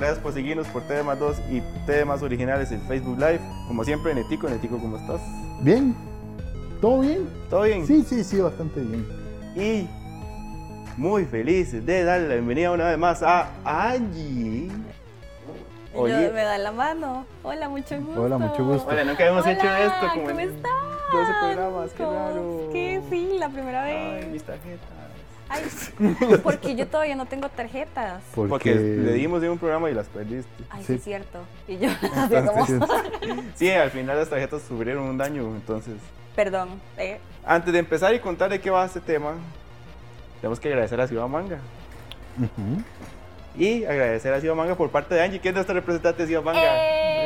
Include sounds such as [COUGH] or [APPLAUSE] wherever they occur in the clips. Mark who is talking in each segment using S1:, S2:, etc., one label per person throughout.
S1: Gracias por seguirnos por temas 2 y temas originales en Facebook Live. Como siempre, Netico, Netico, ¿cómo estás?
S2: Bien. ¿Todo bien?
S1: ¿Todo bien?
S2: Sí, sí, sí, bastante bien.
S1: Y muy felices de darle la bienvenida una vez más a Angie. Oye.
S3: Yo- me da la mano. Hola, mucho gusto.
S2: Hola, mucho gusto.
S1: Hola, nunca habíamos
S3: Hola,
S1: hecho esto como
S3: ¿cómo
S1: en
S3: están?
S1: 12 programas, qué
S3: ¿Cómo
S1: raro.
S3: que sí, la primera
S1: Ay,
S3: vez.
S1: mis tarjetas.
S3: Ay, [LAUGHS] porque yo todavía no tengo tarjetas.
S2: Porque,
S1: Porque le dimos de un programa y las perdiste.
S3: Ay, sí,
S2: Sí.
S3: es cierto. Y yo [LAUGHS] [LAUGHS]
S2: Sí,
S1: al final las tarjetas sufrieron un daño, entonces.
S3: perdón. eh,
S1: Antes de empezar y contar de qué va este tema, tenemos que agradecer a Ciudad Manga. Y agradecer a Ciudad Manga por parte de Angie, que es nuestra representante de Ciudad Manga.
S3: ¡Eh!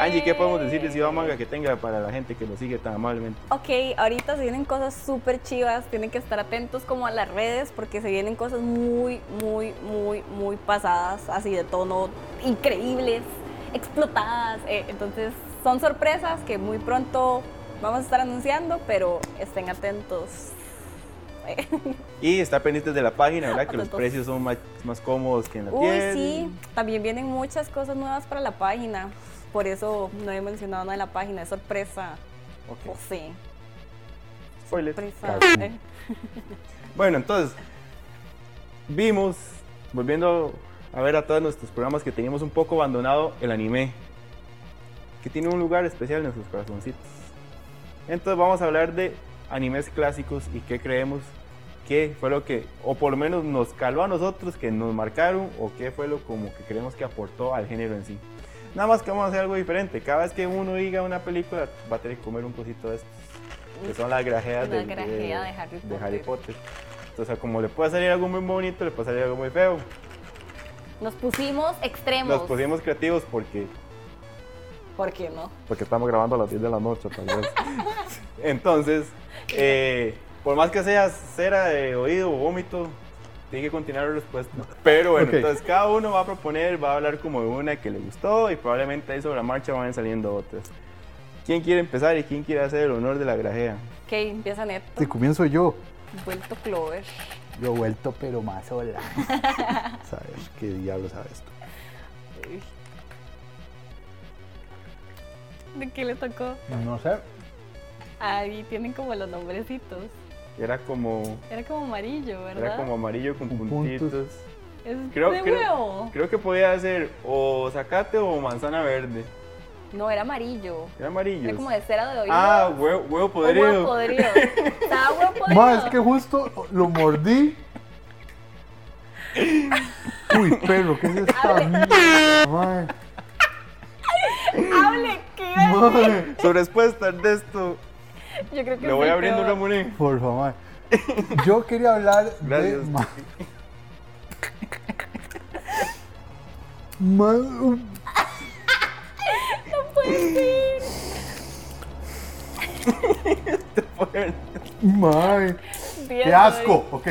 S1: Angie, ¿qué podemos decir de Ciudad Manga que tenga para la gente que nos sigue tan amablemente?
S3: Ok, ahorita se vienen cosas súper chivas, tienen que estar atentos como a las redes porque se vienen cosas muy, muy, muy, muy pasadas, así de tono, increíbles, explotadas. eh, entonces son sorpresas que muy pronto vamos a estar anunciando, pero estén atentos. [LAUGHS]
S1: Y está pendiente de la página, ¿verdad? Que los precios son más, más cómodos que en la
S3: Uy,
S1: tienda.
S3: sí, también vienen muchas cosas nuevas para la página, por eso no he mencionado nada de la página, es sorpresa.
S1: Ok,
S3: Oh, sí,
S1: spoiler.
S3: sorpresa. Eh. [LAUGHS]
S1: Bueno, entonces, vimos, volviendo a ver a todos nuestros programas, que teníamos un poco abandonado el anime, que tiene un lugar especial en nuestros corazoncitos. Entonces vamos a hablar de animes clásicos y qué creemos que fue lo que, o por lo menos nos caló a nosotros, que nos marcaron, o qué fue lo como que creemos que aportó al género en sí. Nada más que vamos a hacer algo diferente. Cada vez que uno diga una película, va a tener que comer un cosito de estos, que son las grajeas
S3: La
S1: del-
S3: grajea de Harry
S1: de
S3: Potter.
S1: Harry Potter. Entonces, como le puede salir algo muy bonito, le puede salir algo muy feo.
S3: Nos pusimos extremos.
S1: Nos pusimos creativos porque,
S3: ¿Por qué no?
S1: porque estamos grabando a las 10 de la noche, tal vez. Entonces, eh, por más que sea cera de oído o vómito, tiene que continuar la respuesta. Pero bueno, entonces cada uno va a proponer, va a hablar como de una que le gustó y probablemente ahí sobre la marcha van saliendo otras. ¿Quién quiere empezar y quién quiere hacer el honor de la grajea?
S3: Ok, empieza Neto.
S2: Si comienzo yo,
S3: Vuelto Clover.
S2: yo he vuelto pero más sola. [LAUGHS] ¿Sabes qué diablo sabe esto?
S3: ¿De qué le tocó?
S2: No sé.
S3: Ahí tienen como los nombrecitos.
S1: Era como,
S3: Era como amarillo, ¿verdad?
S1: era como amarillo con puntitos.
S2: puntos.
S3: Es
S1: Creo-
S3: de
S1: creo-
S3: huevo.
S1: Creo que podía ser o zacate o manzana verde.
S3: No, era amarillo.
S1: Era amarillo.
S3: Era como de cera de oído.
S1: Ah, huevo, huevo
S3: O
S1: podrido.
S3: huevo podrido. [LAUGHS] Estaba huevo podrido.
S2: Ma, es que justo lo mordí. Uy, perro, ¿qué es [LAUGHS] esta
S3: Hable.
S2: ma, [LAUGHS]
S1: Su respuesta de esto, [LAUGHS]
S3: Yo creo que
S1: le voy abriendo
S3: pero-
S1: Ramoné.
S2: Por favor. [LAUGHS] Yo quería hablar
S1: Gracias.
S2: de. Ma, Ma- [LAUGHS]
S3: No puede ser.
S2: ma,
S3: Bien,
S2: ¡Qué asco! Ok.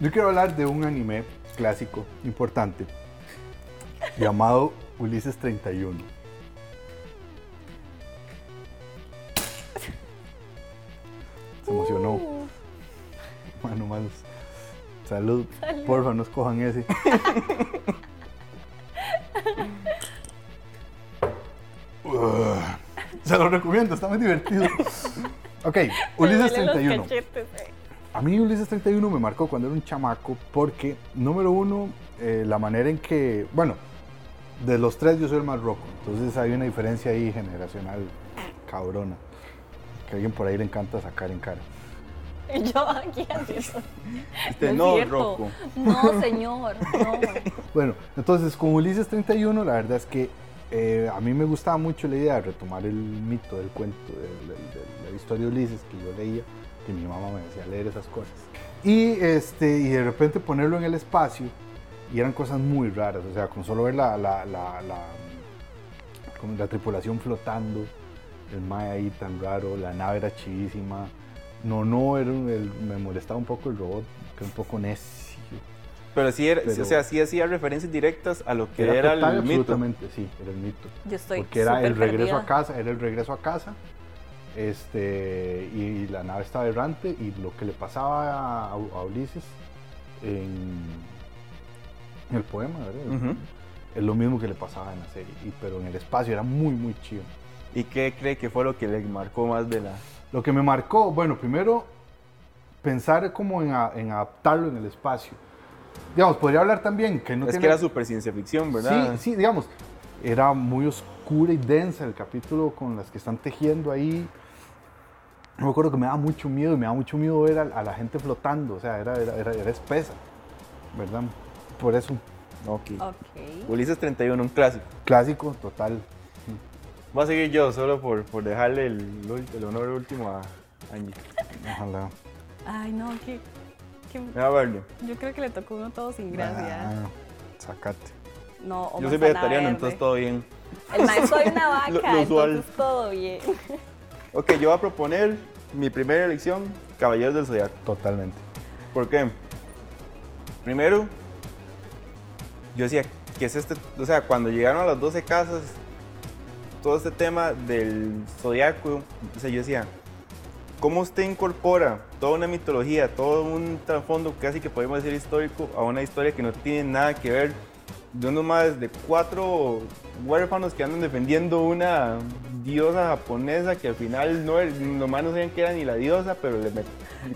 S2: Yo quiero hablar de un anime clásico importante llamado Ulises 31. Se emocionó.
S3: Uh,
S2: Mano, manos. Salud.
S3: Salud.
S2: Porfa, no escojan ese. [LAUGHS] Se lo recomiendo, está muy divertido. Ok, Ulises
S3: duelen los
S2: 31.
S3: cachetes, eh.
S2: A mí Ulises 31 me marcó cuando era un chamaco porque, número uno, eh, la manera en que, bueno, de los tres yo soy el más roco, entonces hay una diferencia ahí generacional cabrona, que a alguien por ahí le encanta sacar en cara. [LAUGHS]
S3: Yo aquí haciendo. [LAUGHS]
S1: Este,
S3: es
S1: no. Rocco.
S3: No, señor. [LAUGHS] No.
S2: Bueno, entonces con Ulises 31 la verdad es que eh, a mí me gustaba mucho la idea de retomar el mito del cuento, de, de- de- de la historia de Ulises que yo leía, porque mi mamá me decía leer esas cosas. Y, este, y de repente ponerlo en el espacio, y eran cosas muy raras, o sea, con solo ver la, la, la, la, la tripulación flotando, el mae ahí tan raro, la nave era chivísima. No, no, era un- el- me molestaba un poco el robot, que era un poco necio.
S1: Pero sí, era,
S2: Pero-
S1: o sea, sí hacía referencias directas a lo que era,
S2: total,
S1: el mito.
S2: absolutamente, sí, era el mito.
S3: Yo estoy
S2: Porque era el regreso
S3: perdida.
S2: a casa, era el regreso a casa. Este, y la nave estaba errante y lo que le pasaba a, a Ulises en, en el poema, ¿verdad? Es lo mismo que le pasaba en la serie, y, pero en el espacio era muy, muy chido.
S1: ¿Y qué cree que fue lo que le marcó más de la...?
S2: Lo que me marcó, bueno, primero pensar como en, a- en adaptarlo en el espacio. Digamos, podría hablar también que no
S1: es
S2: tiene...
S1: que era super ciencia ficción, ¿verdad?
S2: Sí, sí, digamos, era muy oscura y densa el capítulo con las que están tejiendo ahí. No me acuerdo que me daba mucho miedo y me daba mucho miedo ver a, a la gente flotando, o sea, era, era, era, era espesa, ¿verdad? Por eso,
S1: Ok.
S3: Ok.
S1: Ulises 31, un clásico.
S2: clásico total.
S1: Voy a seguir yo solo por, por dejarle el, el honor último a Angie.
S2: Ojalá.
S3: Ay, no, que, que-
S1: a verlo.
S3: yo creo que le tocó uno todo sin gracia.
S2: Ah, sacate.
S3: No, o
S1: Yo soy vegetariano,
S3: verde.
S1: entonces todo bien.
S3: El maestro soy una [LAUGHS] vaca,
S1: Lo- lo usual.
S3: entonces todo bien.
S1: Ok, yo voy a proponer mi primera elección, Caballeros del Zodiaco.
S2: Totalmente.
S1: ¿Por qué? Primero, yo decía, ¿qué es este? O sea, cuando llegaron a las 12 casas, todo este tema del zodiaco, o yo decía, ¿cómo usted incorpora toda una mitología, todo un trasfondo casi que podemos decir histórico a una historia que no tiene nada que ver de unos más de cuatro huérfanos que andan defendiendo una diosa japonesa que al final no, los más no sabían que era ni la diosa, pero le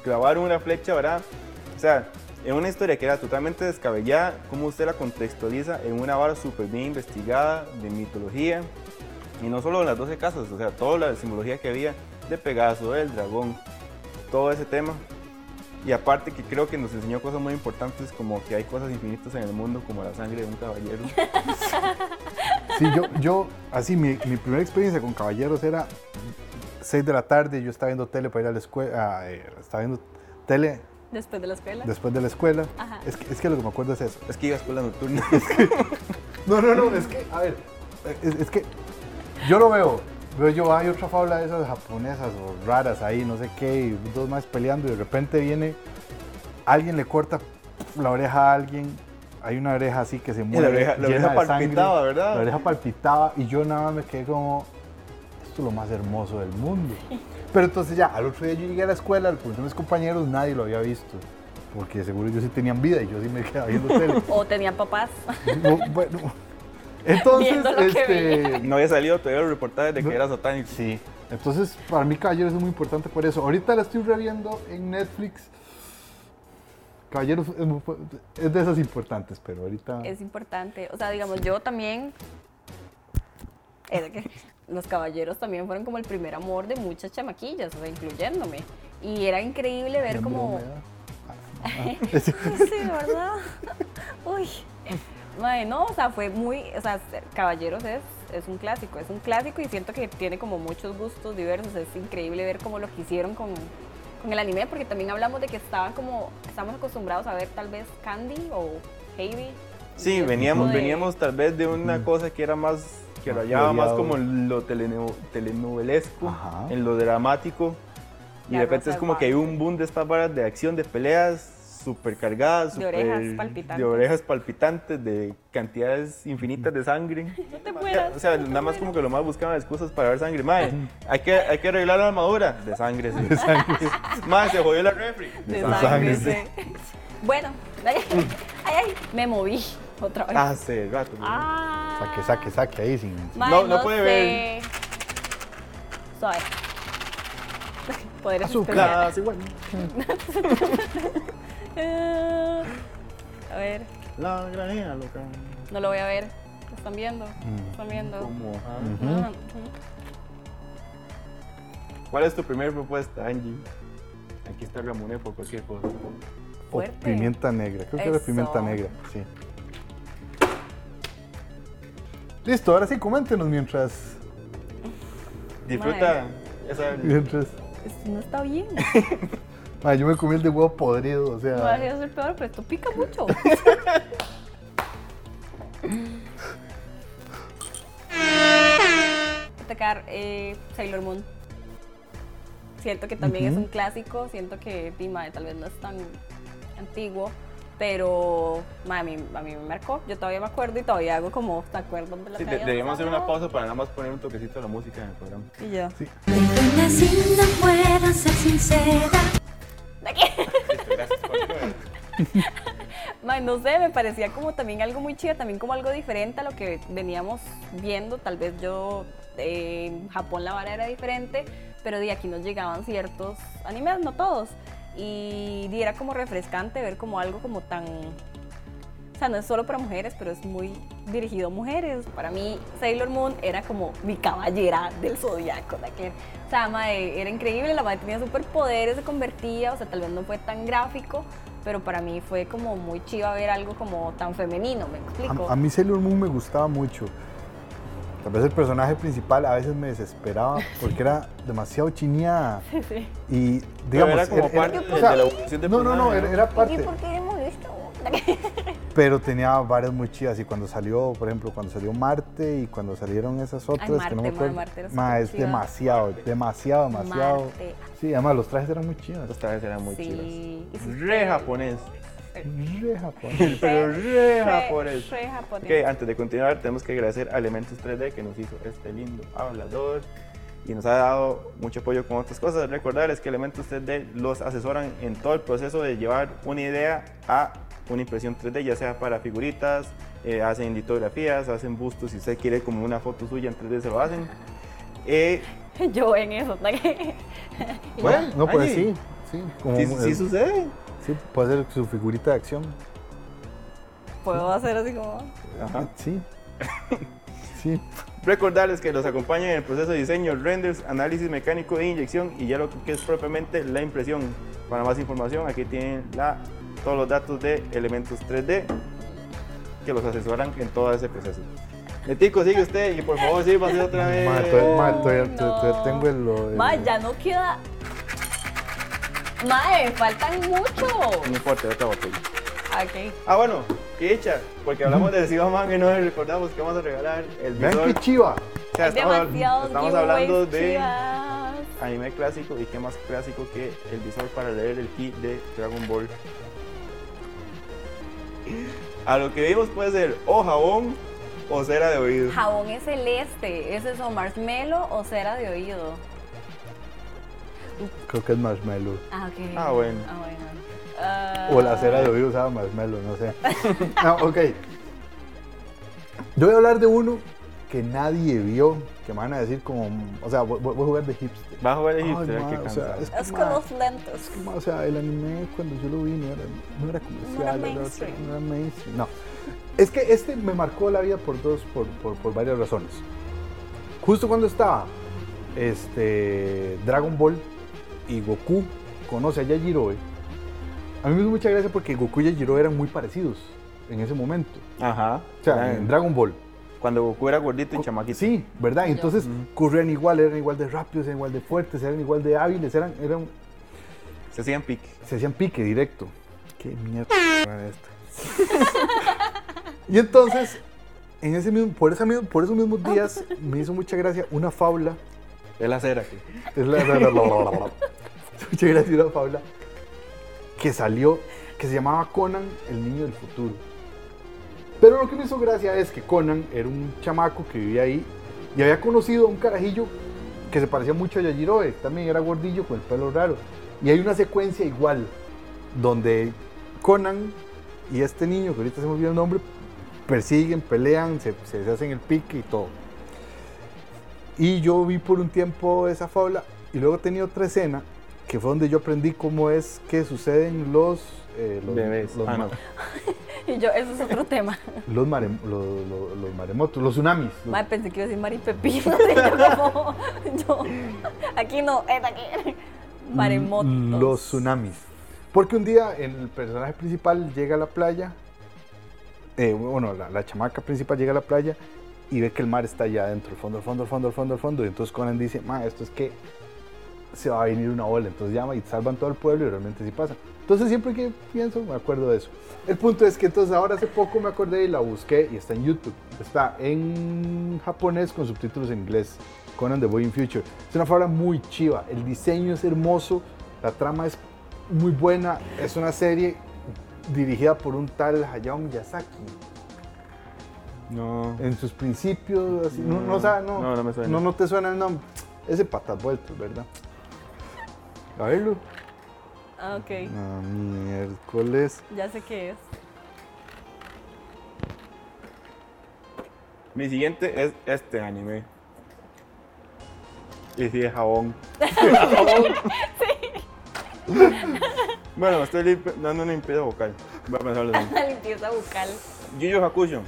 S1: clavaron una flecha, ¿verdad? O sea, en una historia que era totalmente descabellada, cómo usted la contextualiza en una vara súper bien investigada de mitología, y no solo en las 12 casas, o sea, toda la simbología que había de Pegaso, del dragón, todo ese tema. Y aparte que creo que nos enseñó cosas muy importantes como que hay cosas infinitas en el mundo como la sangre de un caballero. [LAUGHS]
S2: Sí, yo, yo así, mi, mi primera experiencia con caballeros era 6 de la tarde, yo estaba viendo tele para ir a la escuela, eh, estaba viendo tele
S3: Después de la escuela.
S2: después de la escuela.
S3: Ajá.
S2: Es que, es que lo que me acuerdo es eso.
S1: es que iba a escuela nocturna. [LAUGHS]
S2: No, no, no, es que, a ver, es, es que yo lo veo, veo yo, hay otra fábula de esas japonesas o raras ahí, no sé qué, y dos más peleando y de repente viene, alguien le corta la oreja a alguien, hay una oreja así que se mueve,
S1: oreja- la oreja
S2: de sangre,
S1: palpitaba, ¿verdad?
S2: La oreja palpitaba y yo nada más me quedé como, esto es lo más hermoso del mundo. Pero entonces ya, al otro día yo llegué a la escuela, le pregunté a mis compañeros, nadie lo había visto. Porque seguro ellos sí tenían vida y yo sí me quedaba viendo tele. [LAUGHS]
S3: O tenían papás.
S2: No, bueno, entonces, este,
S1: No había salido todavía los reportajes de que
S2: No.
S1: era satánico.
S2: sí. Entonces, para mí Caballeros es muy importante por eso. Ahorita la estoy reviendo en Netflix. Caballeros es, de esas importantes, pero ahorita
S3: Es importante. O sea, digamos, yo también. Es de que los caballeros también fueron como el primer amor de muchas chamaquillas, o sea, incluyéndome. Y era increíble ver como. [LAUGHS] Sí, ¿verdad? Uy. No, o sea, fue muy, o sea, Caballeros es, es un clásico, es un clásico y siento que tiene como muchos gustos diversos, es increíble ver cómo lo que hicieron con, con el anime, porque también hablamos de que estaban como, estamos acostumbrados a ver tal vez Candy o Heidi.
S1: Sí, veníamos,
S3: de-
S1: veníamos tal vez de una cosa que era más, que rayaba más como en lo teleno- telenovelesco,
S2: Ajá.
S1: en lo dramático. Y de repente es como que hay un boom de estas varas de acción, de peleas súper cargadas,
S3: De orejas palpitantes.
S1: de orejas palpitantes, de cantidades infinitas de sangre. [LAUGHS]
S3: No te mueras.
S1: O sea,
S3: no
S1: nada más
S3: mueras.
S1: como que lo más buscaban excusas para ver sangre. Mae, hay que, hay que arreglar la armadura. De sangre, sí. [LAUGHS] Mae, se jodió la refri.
S3: De
S2: sangre,
S3: sangre, sí. Bueno, [LAUGHS] ay, ay, me moví otra vez.
S1: Hace rato.
S3: Ah.
S2: saque, saque, saque ahí sin.
S3: Mae,
S1: No, no puede
S3: sé. Suave. Poderes
S2: Azúcar.
S1: Igual. [LAUGHS]
S3: A ver,
S1: La granea, loca.
S3: no lo voy a ver. ¿Lo están viendo?
S2: Mm.
S3: ¿Lo están viendo? Ah.
S1: ¿Cuál es tu primera propuesta, Angie? Aquí está Ramonet por cualquier cosa.
S2: O pimienta negra, creo que era pimienta negra, sí. Listo, ahora sí, coméntenos mientras.
S1: Disfruta esa.
S2: mientras
S3: Esto no está bien. [LAUGHS]
S2: Ma, yo me comí el de huevo podrido, o
S3: No
S2: sea.
S3: va a ser peor, pero esto pica mucho. Atacar eh, Sailor Moon. Siento que también es un clásico, siento que Dima tal vez no es tan antiguo, pero ma, a, mí, a mí me marcó. Yo todavía me acuerdo y todavía hago como, ¿te acuerdas de la
S1: Sí, de- hacer una pausa para nada más poner un toquecito de la música en el programa.
S3: Y yo.
S4: Perdona si no puedo ser sincera. [LAUGHS]
S3: No sé, me parecía como también algo muy chido, también como algo diferente a lo que veníamos viendo. Tal vez yo eh, en Japón la vara era diferente, pero de aquí nos llegaban ciertos animes, no todos. Y era como refrescante ver como algo como tan... O sea, no es solo para mujeres, pero es muy dirigido a mujeres. Para mí, Sailor Moon era como mi caballera del zodiaco. que- O sea, era increíble, la madre tenía superpoderes, se convertía, o sea, tal vez no fue tan gráfico, pero para mí fue como muy chiva ver algo como tan femenino, ¿me explico?
S2: A, a mí Sailor Moon me gustaba mucho. Tal vez el personaje principal a veces me desesperaba [LAUGHS] porque era demasiado chineada.
S3: Sí.
S2: Y
S1: Pero
S2: digamos.
S1: era como parte
S2: o
S1: de
S2: sea,
S1: la evolución del
S2: No, no, no, era,
S1: ¿no?
S2: era
S3: ¿Y
S2: parte.
S3: por qué? [LAUGHS]
S2: Pero tenía varias muy chidas. Y cuando salió, por ejemplo, cuando salió Marte y cuando salieron esas otras, que no me
S3: ma,
S2: acuerdo.
S3: Marte
S2: ma, es demasiado, demasiado, demasiado.
S3: Marte.
S2: Sí, además los trajes eran muy chidos.
S1: Estas vez eran muy
S3: Sí,
S1: chidas. Re japonés.
S2: Re japonés. [LAUGHS]
S1: Pero re
S3: Re-
S1: japonés.
S3: re japonés.
S1: Ok, antes de continuar, tenemos que agradecer a Elementos 3D que nos hizo este lindo hablador y nos ha dado mucho apoyo con otras cosas. Recordarles que Elementos 3D los asesoran en todo el proceso de llevar una idea a una impresión 3D, ya sea para figuritas, eh, hacen litografías, hacen bustos, si usted quiere como una foto suya en 3D se lo hacen. Eh, [LAUGHS]
S3: Yo en eso. [LAUGHS] ¿no?
S1: Bueno,
S2: no, pues
S1: allí.
S2: sí. Sí, como,
S1: sí, sí sucede.
S2: sí, puede ser su figurita de acción.
S3: Puedo hacer así como...
S1: Ajá.
S2: Sí. [LAUGHS] Sí.
S1: Recordarles que los acompañan en el proceso de diseño, renders, análisis mecánico e inyección y ya lo que es propiamente la impresión. Para más información, aquí tienen la, todos los datos de elementos 3D que los asesoran en todo ese proceso. Netico, sigue usted y por favor sírvase otra vez.
S2: Ma, todavía, ma, todavía-
S3: no.
S2: todavía tengo el. lo- el-
S3: Ma, ya no queda... Mae, faltan mucho.
S1: No importa, otra botella.
S3: Ok.
S1: Ah, bueno, qué hecha, porque hablamos de Ciudad Man y no recordamos que vamos a regalar el
S2: Vean
S1: visor.
S2: qué chiva.
S1: O sea,
S3: Hay
S1: estamos, hablando de
S3: chivas.
S1: anime clásico y qué más clásico que el visor para leer el key de Dragon Ball. A lo que vimos puede ser o jabón o cera de oído.
S3: Jabón es celeste. ¿Es eso marshmallow o cera de oído?
S2: Creo que es marshmallow.
S3: Ah, ok.
S1: Ah, bueno.
S3: Ah, bueno. Ah,
S2: O la cera de oído usaba marshmallow, no sé. No, [LAUGHS] ok. Yo voy a hablar de uno que nadie vio, que me van a decir como, o sea, voy, voy a jugar de hipster.
S1: Va a jugar de
S2: Ay,
S1: hipster,
S2: ma,
S1: qué
S2: o sea, es que,
S3: Es
S2: ma,
S3: con los lentes.
S2: es que, ma, o sea, el anime cuando yo lo vi no era, no era comercial,
S3: No era
S2: era-
S3: mainstream.
S2: no era mainstream, no. Es que este me marcó la vida por dos, por, por, por varias razones. Justo cuando estaba este, Dragon Ball y Goku conoce a Yajirobe, a mí me hizo mucha gracia porque Goku y Yajirobe eran muy parecidos en ese momento.
S1: Ajá.
S2: O sea, en Dragon Ball.
S1: Cuando Goku era gordito y chamaquito.
S2: Sí, ¿verdad? Entonces corrían igual, eran igual de rápidos, eran igual de fuertes, eran igual de hábiles, eran, eran,
S1: Se hacían pique.
S2: se hacían pique directo. Qué mierda era esto. [LAUGHS] y entonces, en ese mismo, por, esa mismo- por esos mismos días, me hizo mucha gracia una fábula.
S1: Es la cera aquí.
S2: Es la- la- la- la- Mucha gracia una fábula que salió, que se llamaba Conan, el niño del futuro. Pero lo que me hizo gracia es que Conan era un chamaco que vivía ahí y había conocido a un carajillo que se parecía mucho a Yajirobe, también era gordillo con el pelo raro. Y hay una secuencia igual, donde Conan y este niño, que ahorita se me olvidó el nombre, persiguen, pelean, se, hacen el pique y todo. Y yo vi por un tiempo esa fábula y luego tenía otra escena que fue donde yo aprendí cómo es que suceden los, eh, los,
S1: Bebés.
S2: los,
S1: Ah, no. [LAUGHS]
S3: Y yo, eso es otro tema.
S2: los mare- los- los- los maremotos, los tsunamis. los-
S3: Madre, pensé que iba a decir maripepino. [LAUGHS] y yo como, [LAUGHS] yo, aquí no, es aquí. Maremotos.
S2: Los tsunamis. Porque un día el personaje principal llega a la playa, eh, bueno, la, la chamaca principal llega a la playa y ve que el mar está allá adentro, al fondo, al fondo, al fondo, al fondo, al fondo. Y entonces Conan dice, ma, esto es que se va a venir una ola. Entonces llama y salvan todo el pueblo y realmente sí pasa. Entonces siempre que pienso me acuerdo de eso. El punto es que entonces ahora hace poco me acordé y la busqué y está en YouTube. Está en japonés con subtítulos en inglés. Conan the Boy in Future. Es una fábula muy chiva. El diseño es hermoso. La trama es muy buena. Es una serie dirigida por un tal Hayao Miyazaki.
S1: No.
S2: En sus principios, así, no, no, o sea, no,
S1: No, no me suena.
S2: no, no te suena el nombre. Ese patas vueltos, ¿verdad? A verlo.
S3: Ah, ok.
S2: Ah, miércoles.
S3: Ya sé qué es.
S1: Mi siguiente es este anime. Y sí, es jabón. [LAUGHS] Bueno, me estoy limpi- dando una limpieza vocal. Voy a pensarlo así.
S3: La limpieza bucal.
S1: Yu Yu Hakusho.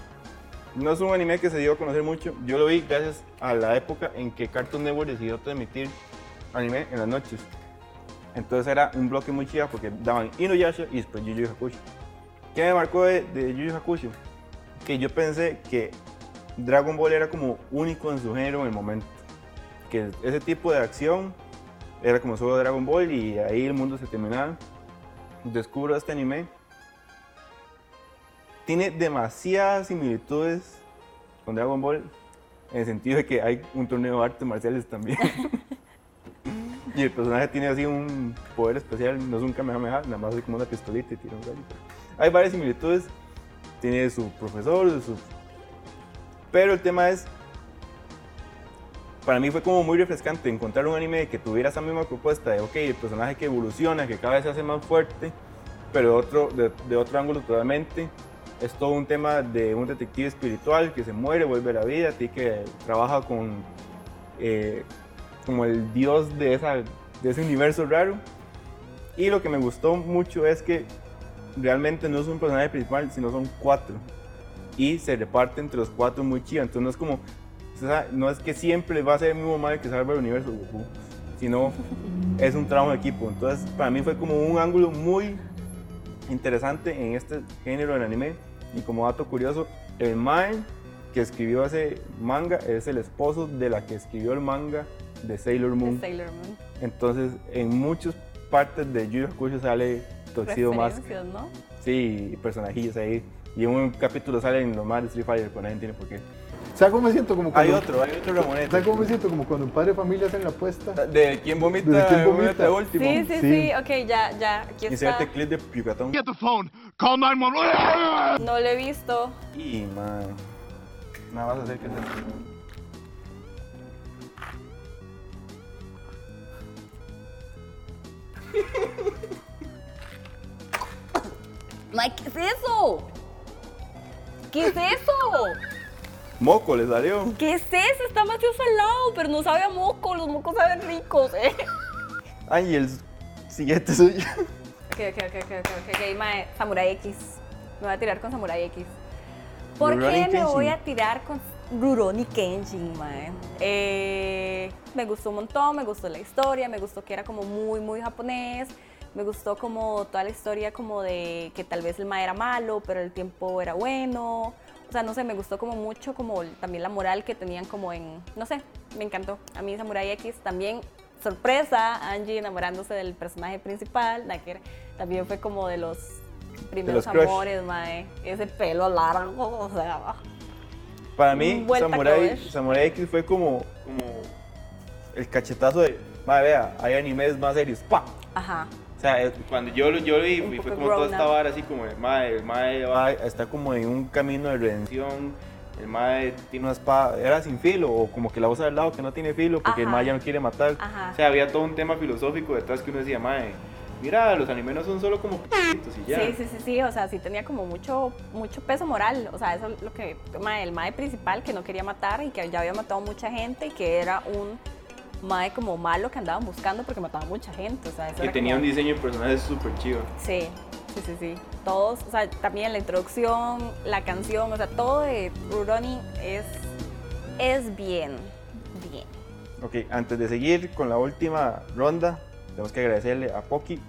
S1: No es un anime que se dio a conocer mucho. Yo lo vi gracias a la época en que Cartoon Network decidió transmitir anime en las noches. Entonces era un bloque muy chido porque daban Inuyasha y después Yu Yu Hakusho. ¿Qué me marcó de, de Yu Yu Hakusho? Que yo pensé que Dragon Ball era como único en su género en el momento. Que ese tipo de acción era como solo Dragon Ball y ahí el mundo se terminaba. Descubro este anime tiene demasiadas similitudes con Dragon Ball en el sentido de que hay un torneo de artes marciales también. [LAUGHS] y el personaje tiene así un poder especial, no es un Kamehameha, nada más así como una pistolita y tira un rayo. Hay varias similitudes, tiene su profesor, su... pero el tema es, para mí fue como muy refrescante encontrar un anime que tuviera esa misma propuesta de, ok, el personaje que evoluciona, que cada vez se hace más fuerte, pero de otro, de, otro ángulo totalmente. Es todo un tema de un detective espiritual que se muere, vuelve a la vida, y que trabaja con eh, como el dios de, esa, de ese universo raro. Y lo que me gustó mucho es que realmente no es un personaje principal, sino son cuatro. Y se reparte entre los cuatro muy chido. Entonces no es como, no es que siempre va a ser el mismo mal que salva el universo, sino es un trabajo de equipo. Entonces para mí fue como un ángulo muy interesante en este género del anime. Y como dato curioso, el Mae que escribió ese manga es el esposo de la que escribió el manga de Sailor
S3: De
S1: Moon.
S3: Sailor Moon.
S1: Entonces, en muchas partes de Yu Yu Hakusho sale Mask.
S3: Referencias, ¿no?
S1: Sí, personajillos ahí. Y en un capítulo salen los más de Street Fighter, pero nadie tiene por qué.
S2: ¿Sabes cómo me siento? Como
S1: Hay
S2: cuando,
S1: otro, hay otro Ramonete.
S2: ¿Sabes cómo me siento? Como cuando un padre de familia hace la apuesta.
S1: ¿De quién vomita?
S2: ¿De quién vomita?
S1: último?
S3: Sí, sí,
S2: Sí.
S3: sí, ok, ya, ya, aquí está.
S1: Inserte clip de Piucatón.
S5: Get the phone. Call 911.
S3: No lo he visto.
S1: Y, man. Nada más hacer que se...
S3: Mike, ¿qué es eso? ¿Qué es eso?
S1: Moco le salió.
S3: ¿Qué es eso? Está demasiado salado, pero no sabe a moco. Los mocos saben ricos, ¿eh?
S1: Ay, y el siguiente suyo.
S3: Ok, ok, ok, ok, ok, ok, ok, mae, Samurai X. Me voy a tirar con Samurai X. ¿Por qué me voy a tirar con Rurouni Kenshin, mae? Eh, me gustó un montón, me gustó la historia, me gustó que era como muy, muy japonés. Me gustó como toda la historia como de que tal vez el mae era malo, pero el tiempo era bueno. O sea, no sé, me gustó como mucho como también la moral que tenían como en, no sé, me encantó. A mí Samurai X también, sorpresa, Angie enamorándose del personaje principal, la que también fue como de los primeros
S1: los crush.
S3: amores, mae. Ese pelo largo, o sea,
S1: Para mí, Samurai. Samurai X fue como, como el cachetazo de, madre, vea, hay animes más serios. ¡Pa!
S3: ajá.
S1: O sea, cuando yo yo lo vi,
S3: Un
S1: fue como toda esta vara así como el mae, el va- está como en un camino de redención, el mae tiene una espada, era sin filo, o como que la usa del lado que no tiene filo, porque el mae ya no quiere matar.
S3: Ajá.
S1: O sea, había todo un tema filosófico detrás que uno decía, mae, mira, los animes no son solo como p***itos y ya.
S3: Sí, sí, sí, sí, o sea, sí tenía como mucho, mucho peso moral, o sea, eso es lo que, el mae principal que no quería matar y que ya había matado mucha gente y que era un mae como malo que andaban buscando porque mataba mucha gente, o sea, eso
S1: Que
S3: era
S1: tenía
S3: como-
S1: un diseño de personajes súper chido.
S3: Sí, sí, sí, sí, todos, o sea, también la introducción, la canción, o sea, todo de Rurouni es, es bien, bien.
S1: Ok, antes de seguir con la última ronda, tenemos que agradecerle a Poki.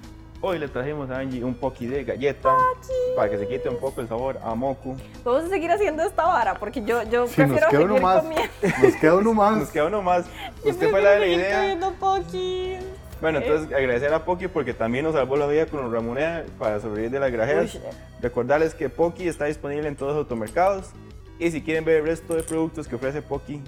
S1: Hoy le trajimos a Angie un Poki de galleta para que se quite un poco el sabor a Moku.
S3: Vamos a seguir haciendo esta vara porque yo, yo
S2: Sí, nos
S3: prefiero
S2: queda uno más.
S3: comiendo.
S2: Nos queda uno [LAUGHS] más.
S1: Nos queda uno más.
S3: Yo
S1: Usted fue la de la idea. Bueno, entonces agradecer a Poki porque también nos salvó la vida con los Ramonea para sobrevivir de las grajeas.
S3: Uy.
S1: Recordarles que Poki está disponible en todos los automercados. Y si quieren ver el resto de productos que ofrece Poki,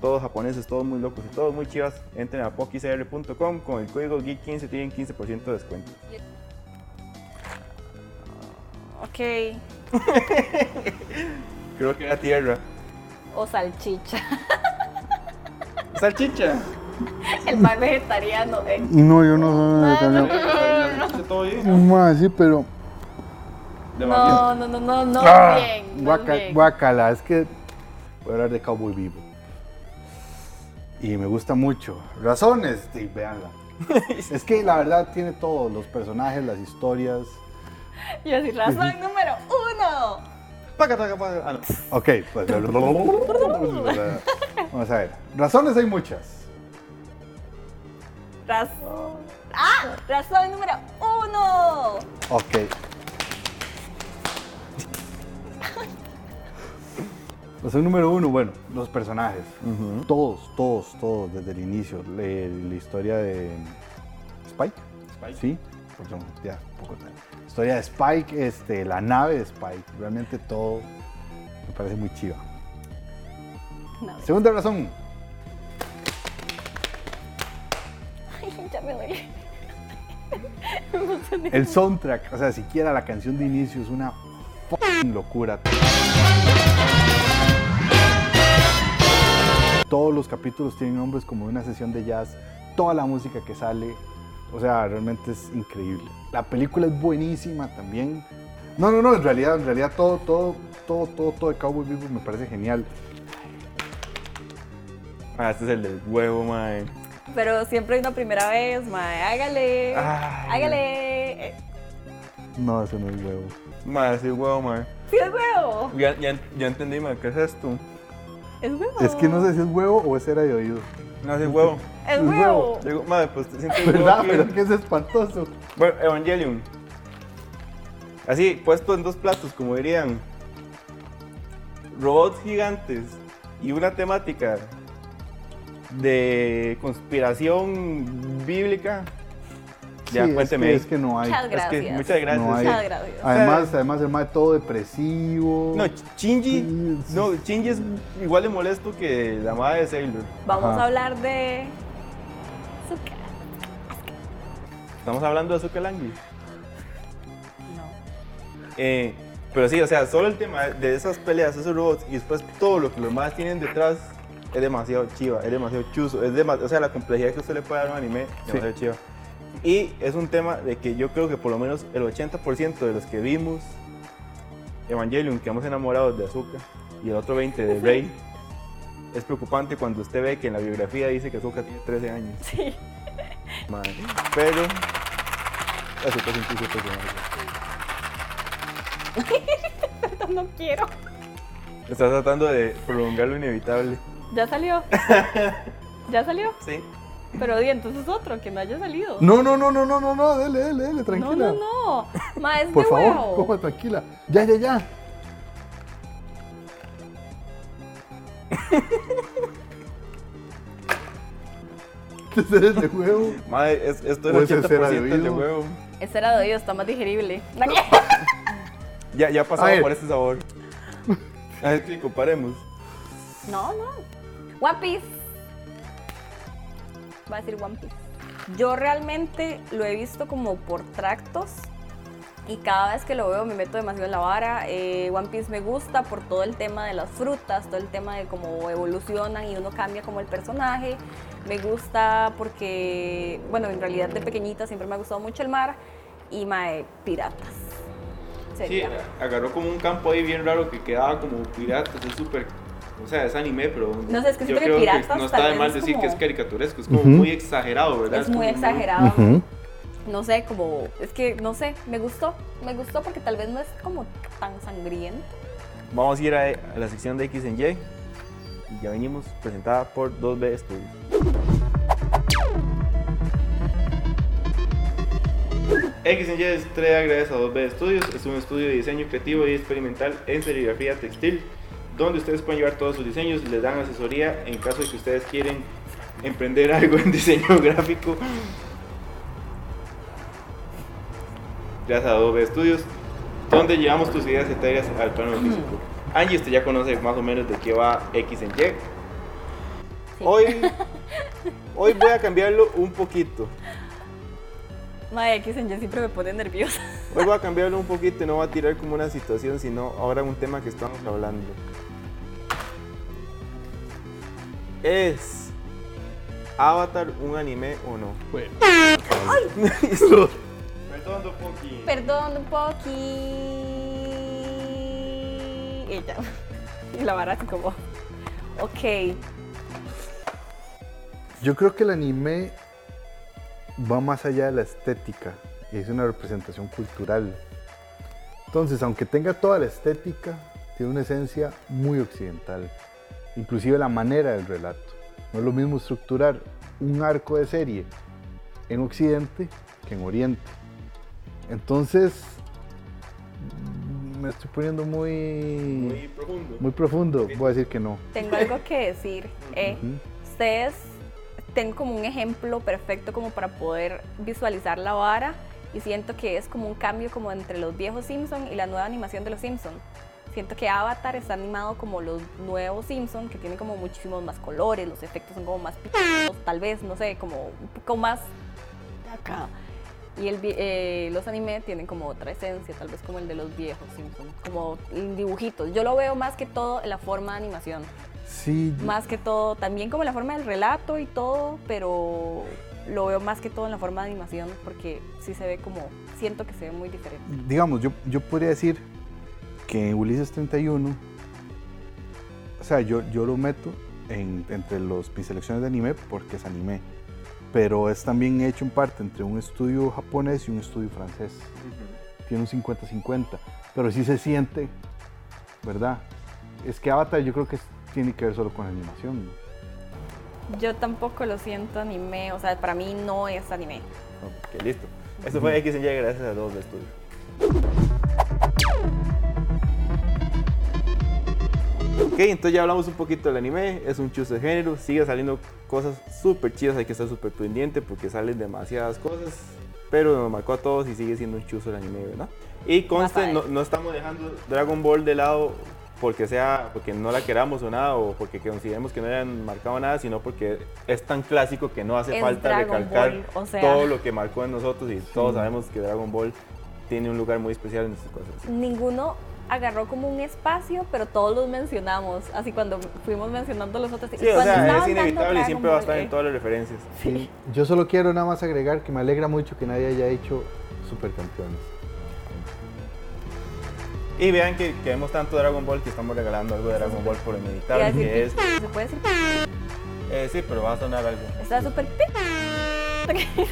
S1: todos japoneses, todos muy locos y todos muy chivas, entren a pokicr.com con el código GEEK15 tienen 15% de descuento.
S3: Ok. [LAUGHS]
S1: Creo que era tierra.
S3: O salchicha. [LAUGHS]
S1: Salchicha.
S3: El pan vegetariano. eh.
S2: No, yo no soy
S3: no,
S2: vegetariano.
S1: Salchicha todo bien.
S2: Mae, sí, pero.
S1: De más bien.
S3: No, no, no, no, no.
S2: Ah,
S3: bien. no
S2: guaca-
S3: bien.
S2: guacala, es que voy a hablar de Cowboy Vivo. Y me gusta mucho. Razones, sí, véanla. [LAUGHS] es que la verdad tiene todo, los personajes, las historias.
S3: Yo así, razón número uno.
S1: Ah, no.
S2: Ok, pues. Vamos a ver. Razones hay muchas.
S3: Razón. ¡Ah! Razón número uno.
S2: Ok. Razón número uno, bueno, los personajes. Todos, todos, todos, desde el inicio. La historia de Spike.
S1: Spike.
S2: Sí, perdón, ya, un poco tarde. Historia de Spike, este, la nave de Spike. Realmente todo me parece muy chiva.
S3: No.
S2: Segunda razón, [LAUGHS]
S3: Ay, ya me duele. [LAUGHS]
S2: el soundtrack. O sea, siquiera la canción de inicio es una locura. Todos los capítulos tienen nombres como de una sesión de jazz. Toda la música que sale, o sea, realmente es increíble. La película es buenísima también. No, no, no, en realidad, en realidad todo, todo, todo, todo, todo de Cowboy Vivo me parece genial.
S1: Ah, este es el del huevo, mae.
S3: Pero siempre hay una primera vez, mae. Hágale.
S1: Ay.
S3: Hágale.
S2: No, ese no es huevo.
S1: Mae, sí, huevo, mae.
S3: Sí, es huevo.
S1: Ya, ya, ya entendí, mae. ¿Qué es esto?
S3: Es huevo.
S2: Es que no sé si es huevo o es cera de oído.
S1: No, sí, huevo.
S3: Es
S2: es
S3: huevo.
S2: huevo.
S1: Digo, madre, pues te sientes huevo
S2: ¿Verdad?
S1: aquí.
S2: ¿Verdad que es espantoso?
S1: Bueno, Evangelion. Así, puesto en dos platos, como dirían. Robots gigantes y una temática de conspiración bíblica. Ya,
S2: Sí, es
S1: cuénteme.
S2: que, es que no hay.
S3: Muchas
S1: Es que
S3: gracias.
S1: muchas gracias.
S2: No hay.
S3: Muchas gracias.
S2: Además, además el mae todo depresivo.
S1: No,
S2: Sí, sí.
S1: no, Shinji es igual de molesto que la madre de Sailor.
S3: Vamos
S2: Ajá.
S3: a hablar de. Azúcar.
S1: Estamos hablando de Azuka Langui.
S3: No.
S1: Eh, pero sí, o sea, solo el tema de esas peleas, esos robots y después todo lo que los más tienen detrás es demasiado chiva, es demasiado chuzo, es dema- o sea, la complejidad que usted le puede dar a un anime es
S2: Sí.
S1: demasiado chiva. Y es un tema de que yo creo que por lo menos el 80% de los que vimos Evangelion quedamos enamorados de Azuka y el otro 20% de Rey. Es preocupante cuando usted ve que en la biografía dice que Azuka tiene 13 años.
S3: Sí.
S1: Madre. Pero Azuka es un personaje. [LAUGHS]
S3: No quiero.
S1: Estás tratando de prolongar lo inevitable.
S3: ¿Ya salió? [LAUGHS] ¿Ya salió?
S1: Sí.
S3: Pero di, entonces otro, que no haya salido.
S2: No, no, no, no, no, no, no, dele, dele, dele,
S3: no,
S2: tranquila.
S3: no. no. Ma, es
S2: Por
S3: de
S2: favor,
S3: huevo.
S2: coma tranquila. Ya, ya, ya. [LAUGHS] ¿Este es de huevo?
S1: Madre, es, esto
S2: O
S1: es el
S2: ese cera
S1: 80%
S2: de
S1: de, huevo.
S3: Ese era de oído, está más digerible. [LAUGHS]
S1: Ya, ya pasaba por este sabor. A ver, que comparemos.
S3: No, no. One Piece. Va a decir One Piece. Yo realmente lo he visto como por tractos y cada vez que lo veo me meto demasiado en la vara. Eh, One Piece me gusta por todo el tema de las frutas, todo el tema de cómo evolucionan y uno cambia como el personaje. Me gusta porque, bueno, en realidad de pequeñita siempre me ha gustado mucho el mar y mae, piratas.
S1: Sí,
S3: Sería.
S1: agarró como un campo ahí bien raro que quedaba como piratas, es súper... O sea, es anime, pero
S3: No sé, es que
S1: yo creo
S3: piratas
S1: no está de mal
S3: es
S1: decir
S3: como-
S1: que es caricaturesco, es como muy exagerado, ¿verdad?
S3: Es muy exagerado. No sé, como, es que, no sé, me gustó, me gustó porque tal vez no es como tan sangriento.
S1: Vamos a ir a, a la sección de X en Y. Y ya venimos, presentada por 2B Studios. X Y es traída gracias a 2B Studios. Es un estudio de diseño creativo y experimental en serigrafía textil, donde ustedes pueden llevar todos sus diseños, les dan asesoría en caso de que ustedes quieren emprender [LAUGHS] algo en diseño gráfico. Gracias a Adobe Studios, donde llevamos tus ideas etarias al plano físico. Angie, usted ya conoce más o menos de qué va X en Y. Hoy, [LAUGHS] hoy voy a cambiarlo un poquito.
S3: Mae, X en Y siempre me pone nerviosa.
S1: Hoy voy a cambiarlo un poquito y no voy a tirar como una situación, sino ahora un tema que estamos hablando. ¿Es Avatar un anime o no?
S2: Bueno. [LAUGHS]
S1: Perdón, Don Poki.
S3: Perdón, un poqui. Y ya. Y la vara así como. Ok.
S2: Yo creo que el anime va más allá de la estética es una representación cultural. Entonces, aunque tenga toda la estética, tiene una esencia muy occidental. Inclusive la manera del relato. No es lo mismo estructurar un arco de serie en Occidente que en Oriente. Entonces, me estoy poniendo muy,
S1: Muy profundo.
S2: muy profundo. Voy a decir que no.
S3: Tengo algo que decir. Eh, ustedes, tengo como un ejemplo perfecto como para poder visualizar la vara y siento que es como un cambio como entre los viejos Simpson y la nueva animación de los Simpson. Siento que Avatar está animado como los nuevos Simpson, que tienen como muchísimos más colores, los efectos son como más picados, tal vez, no sé, como un poco más acá. Y el, eh, los anime tienen como otra esencia, tal vez como el de los viejos Simpson, como dibujitos. Yo lo veo más que todo en la forma de animación
S2: Sí,
S3: más que todo, también como la forma del relato y todo, pero lo veo más que todo en la forma de animación porque sí se ve como, siento que se ve muy diferente.
S2: digamos, yo, yo podría decir que Ulises 31, o sea, yo, yo lo meto en- entre los, mis selecciones de anime porque es anime, pero es también hecho en parte entre un estudio japonés y un estudio francés. Tiene un 50-50, pero sí se siente, ¿verdad? Es que Avatar yo creo que tiene que ver solo con la animación. ¿no?
S3: Yo tampoco lo siento anime, o sea, para mí no es anime.
S1: Ok, listo. Esto fue X en Y gracias a Adobe Studios. Ok, entonces ya hablamos un poquito del anime, es un chuzo de género, sigue saliendo cosas súper chidas, hay que estar súper pendiente porque salen demasiadas cosas, pero nos marcó a todos y sigue siendo un chuzo el anime, ¿verdad? Y conste, no, no estamos dejando Dragon Ball de lado porque sea, porque no la queramos o nada, o porque consideremos que no hayan marcado nada, sino porque es tan clásico que no hace
S3: Es
S1: falta
S3: Dragon
S1: recalcar
S3: Ball, o sea.
S1: todo lo que marcó en nosotros y todos sabemos que Dragon Ball tiene un lugar muy especial en nuestras cosas.
S3: Ninguno agarró como un espacio, pero todos los mencionamos, así cuando fuimos mencionando los otros.
S1: Sí, o sea, es inevitable y siempre va a estar en
S3: eh,
S1: todas las referencias.
S2: Yo solo quiero nada más agregar que me alegra mucho que nadie haya hecho supercampeones.
S1: Y vean que queremos tanto Dragon Ball que estamos regalando algo de Dragon Ball por
S3: decir
S1: que es...
S3: ¿Se puede decir?
S1: eh, sí, pero va a sonar algo.
S3: Está súper [LAUGHS]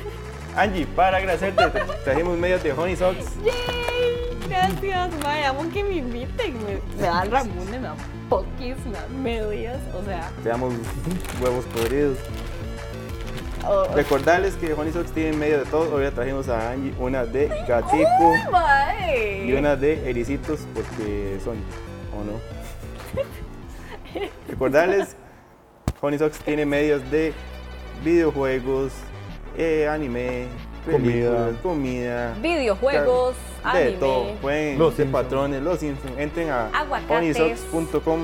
S1: Angie, para agradecerte, te trajimos medias de Honey Socks.
S3: Yay, Gracias, mae, amo que me inviten. Me, me dan Ramón, me dan dan medias, o sea.
S1: Te damos huevos podridos.
S3: Oh,
S1: Recordarles que Honey Socks tiene medias de todo. Hoy le trajimos a Angie una de gatico
S3: mae.
S1: y una de ericitos porque son, ¿o no? Recordarles, Honey Socks tiene medias de videojuegos, eh, anime, películas, comida,
S3: Videojuegos,
S1: de
S3: anime,
S1: todo. Pueden
S2: Los
S1: patrones, los Simpsons. Entren a honeysocks.com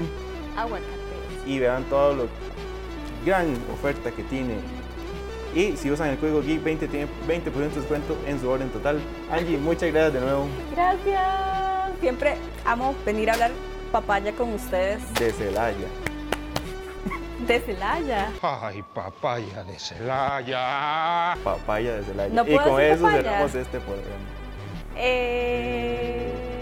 S1: y vean toda la gran oferta que tiene. Y si usan el código GEEK20 tienen 20% de descuento en su orden total. Angie, muchas gracias de nuevo
S3: Gracias. Siempre amo venir a hablar papaya con ustedes
S1: de Celaya.
S3: de Celaya.
S5: Ay, papaya de Celaya.
S1: Papaya de Celaya.
S3: No
S1: y con eso
S3: papaya.
S1: cerramos este programa.
S3: Eh...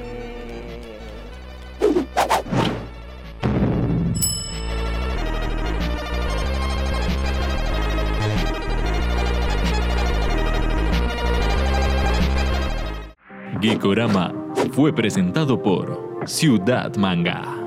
S6: Geekorama fue presentado por Ciudad Manga.